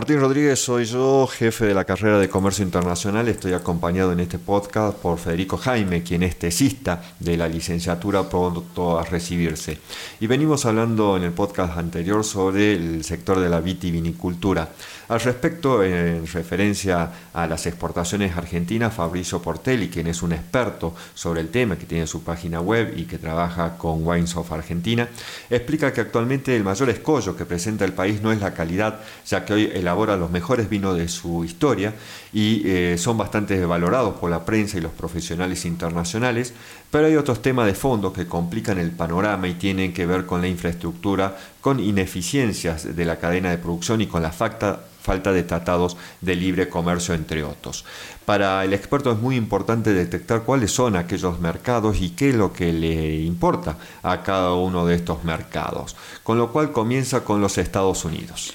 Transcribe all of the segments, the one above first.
Martín Rodríguez soy yo, jefe de la carrera de Comercio Internacional. Estoy acompañado en este podcast por Federico Jaime, quien es tesista de la licenciatura pronto a recibirse. Y venimos hablando en el podcast anterior sobre el sector de la vitivinicultura. Al respecto, en referencia a las exportaciones argentinas, Fabricio Portelli, quien es un experto sobre el tema, que tiene su página web y que trabaja con Wines of Argentina, explica que actualmente el mayor escollo que presenta el país no es la calidad, ya que hoy elabora los mejores vinos de su historia y eh, son bastante valorados por la prensa y los profesionales internacionales, pero hay otros temas de fondo que complican el panorama y tienen que ver con la infraestructura, con ineficiencias de la cadena de producción y con la falta falta de tratados de libre comercio, entre otros. Para el experto es muy importante detectar cuáles son aquellos mercados y qué es lo que le importa a cada uno de estos mercados, con lo cual comienza con los Estados Unidos.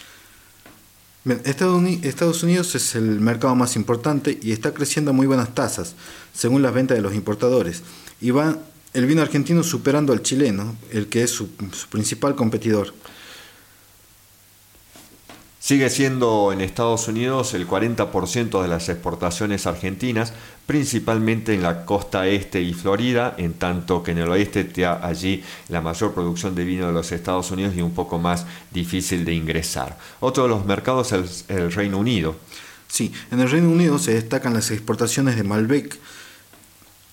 Estados Unidos es el mercado más importante y está creciendo a muy buenas tasas, según las ventas de los importadores. Y va el vino argentino superando al chileno, el que es su, su principal competidor. Sigue siendo en Estados Unidos el 40% de las exportaciones argentinas, principalmente en la costa este y Florida, en tanto que en el oeste está allí la mayor producción de vino de los Estados Unidos y un poco más difícil de ingresar. Otro de los mercados es el Reino Unido. Sí, en el Reino Unido se destacan las exportaciones de Malbec,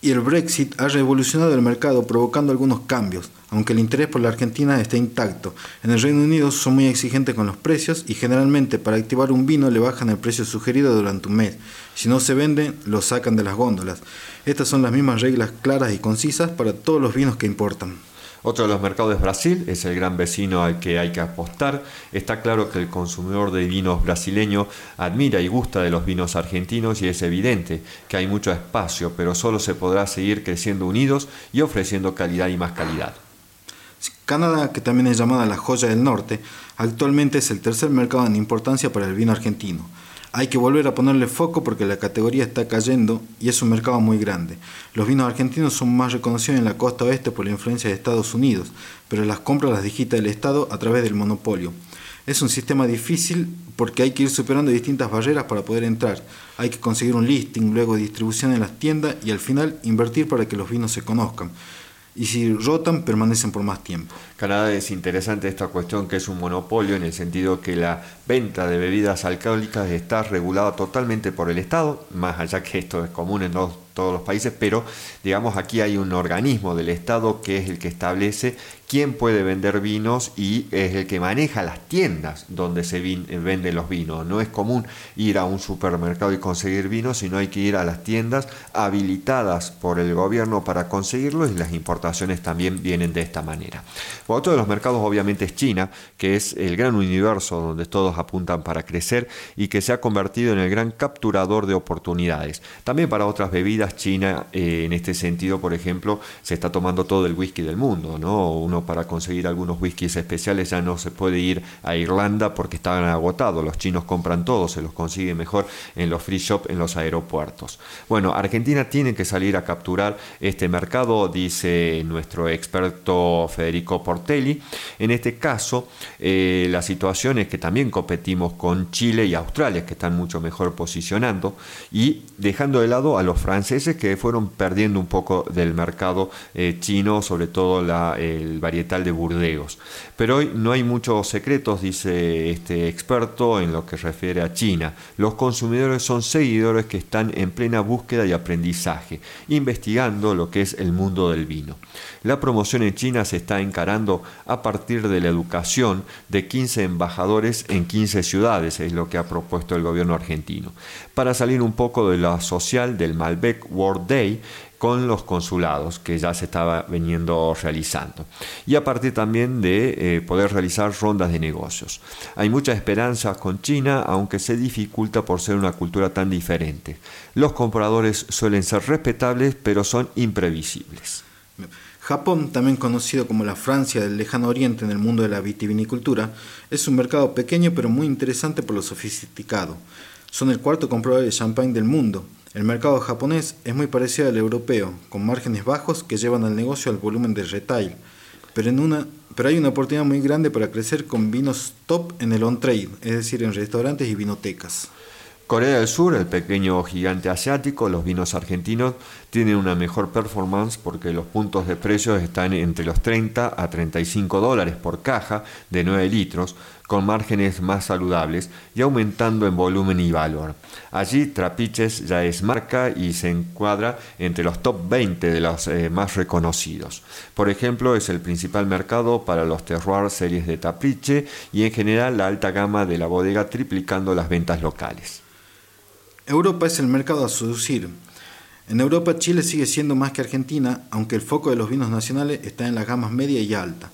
y el Brexit ha revolucionado el mercado provocando algunos cambios, aunque el interés por la Argentina está intacto. En el Reino Unido son muy exigentes con los precios y generalmente para activar un vino le bajan el precio sugerido durante un mes. Si no se vende, lo sacan de las góndolas. Estas son las mismas reglas claras y concisas para todos los vinos que importan. Otro de los mercados es Brasil, es el gran vecino al que hay que apostar. Está claro que el consumidor de vinos brasileño admira y gusta de los vinos argentinos y es evidente que hay mucho espacio, pero solo se podrá seguir creciendo unidos y ofreciendo calidad y más calidad. Canadá, que también es llamada la joya del norte, actualmente es el tercer mercado en importancia para el vino argentino. Hay que volver a ponerle foco porque la categoría está cayendo y es un mercado muy grande. Los vinos argentinos son más reconocidos en la costa oeste por la influencia de Estados Unidos, pero las compras las digita el Estado a través del monopolio. Es un sistema difícil porque hay que ir superando distintas barreras para poder entrar. Hay que conseguir un listing, luego distribución en las tiendas y al final invertir para que los vinos se conozcan y si rotan permanecen por más tiempo. Canadá es interesante esta cuestión que es un monopolio en el sentido que la venta de bebidas alcohólicas está regulada totalmente por el Estado, más allá que esto es común en todos los países, pero digamos aquí hay un organismo del Estado que es el que establece quién puede vender vinos y es el que maneja las tiendas donde se venden los vinos. No es común ir a un supermercado y conseguir vinos, sino hay que ir a las tiendas habilitadas por el gobierno para conseguirlos y las importaciones también vienen de esta manera. Otro de los mercados obviamente es China, que es el gran universo donde todos apuntan para crecer y que se ha convertido en el gran capturador de oportunidades. También para otras bebidas, China eh, en este sentido, por ejemplo, se está tomando todo el whisky del mundo, ¿no? Uno para conseguir algunos whiskies especiales ya no se puede ir a Irlanda porque estaban agotados. Los chinos compran todo, se los consigue mejor en los free shop en los aeropuertos. Bueno, Argentina tiene que salir a capturar este mercado, dice nuestro experto Federico Portelli. En este caso, eh, la situación es que también competimos con Chile y Australia, que están mucho mejor posicionando, y dejando de lado a los franceses que fueron perdiendo un poco del mercado eh, chino, sobre todo el varietal de Burdeos. Pero hoy no hay muchos secretos, dice este experto, en lo que refiere a China. Los consumidores son seguidores que están en plena búsqueda y aprendizaje, investigando lo que es el mundo del vino. La promoción en China se está encarando a partir de la educación de 15 embajadores en 15 ciudades, es lo que ha propuesto el gobierno argentino, para salir un poco de la social del Malbec World Day con los consulados que ya se estaba veniendo realizando y a partir también de eh, poder realizar rondas de negocios. Hay mucha esperanza con China, aunque se dificulta por ser una cultura tan diferente. Los compradores suelen ser respetables, pero son imprevisibles. Japón, también conocido como la Francia del lejano oriente en el mundo de la vitivinicultura, es un mercado pequeño pero muy interesante por lo sofisticado. Son el cuarto comprador de champagne del mundo el mercado japonés es muy parecido al europeo, con márgenes bajos que llevan al negocio al volumen de retail. pero, en una, pero hay una oportunidad muy grande para crecer con vinos top en el on-trade, es decir, en restaurantes y vinotecas. Corea del Sur, el pequeño gigante asiático, los vinos argentinos tienen una mejor performance porque los puntos de precios están entre los 30 a 35 dólares por caja de 9 litros, con márgenes más saludables y aumentando en volumen y valor. Allí Trapiches ya es marca y se encuadra entre los top 20 de los eh, más reconocidos. Por ejemplo, es el principal mercado para los terroir series de Trapiche y en general la alta gama de la bodega triplicando las ventas locales. Europa es el mercado a seducir. En Europa Chile sigue siendo más que Argentina, aunque el foco de los vinos nacionales está en las gamas media y alta.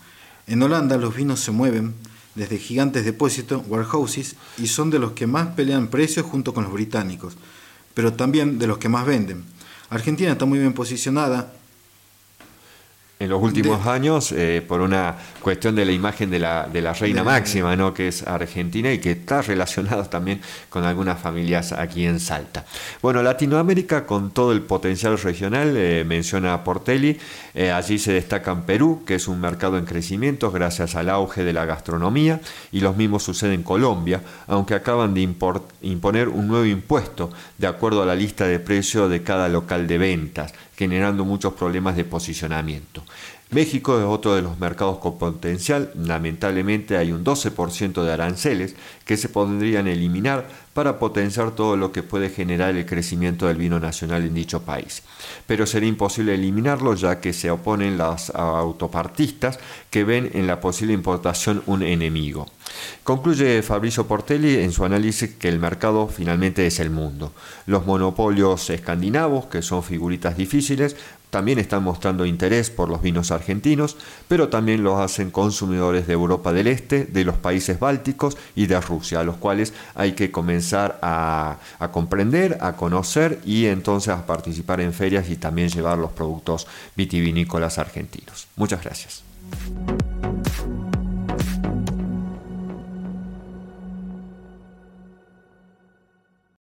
En Holanda los vinos se mueven desde gigantes depósitos, warehouses, y son de los que más pelean precios junto con los británicos, pero también de los que más venden. Argentina está muy bien posicionada en los últimos años eh, por una cuestión de la imagen de la, de la reina máxima, ¿no? que es argentina y que está relacionado también con algunas familias aquí en Salta. Bueno, Latinoamérica con todo el potencial regional, eh, menciona Portelli, eh, allí se destaca en Perú, que es un mercado en crecimiento gracias al auge de la gastronomía, y los mismos sucede en Colombia, aunque acaban de imponer un nuevo impuesto de acuerdo a la lista de precios de cada local de ventas generando muchos problemas de posicionamiento. México es otro de los mercados con potencial. Lamentablemente hay un 12% de aranceles que se podrían eliminar para potenciar todo lo que puede generar el crecimiento del vino nacional en dicho país. Pero sería imposible eliminarlo ya que se oponen las autopartistas que ven en la posible importación un enemigo. Concluye Fabrizio Portelli en su análisis que el mercado finalmente es el mundo. Los monopolios escandinavos, que son figuritas difíciles, también están mostrando interés por los vinos argentinos, pero también lo hacen consumidores de Europa del Este, de los países bálticos y de Rusia, a los cuales hay que comenzar a, a, comprender, a conocer y entonces a participar en ferias y también llevar los productos vitivinícolas argentinos. Muchas gracias.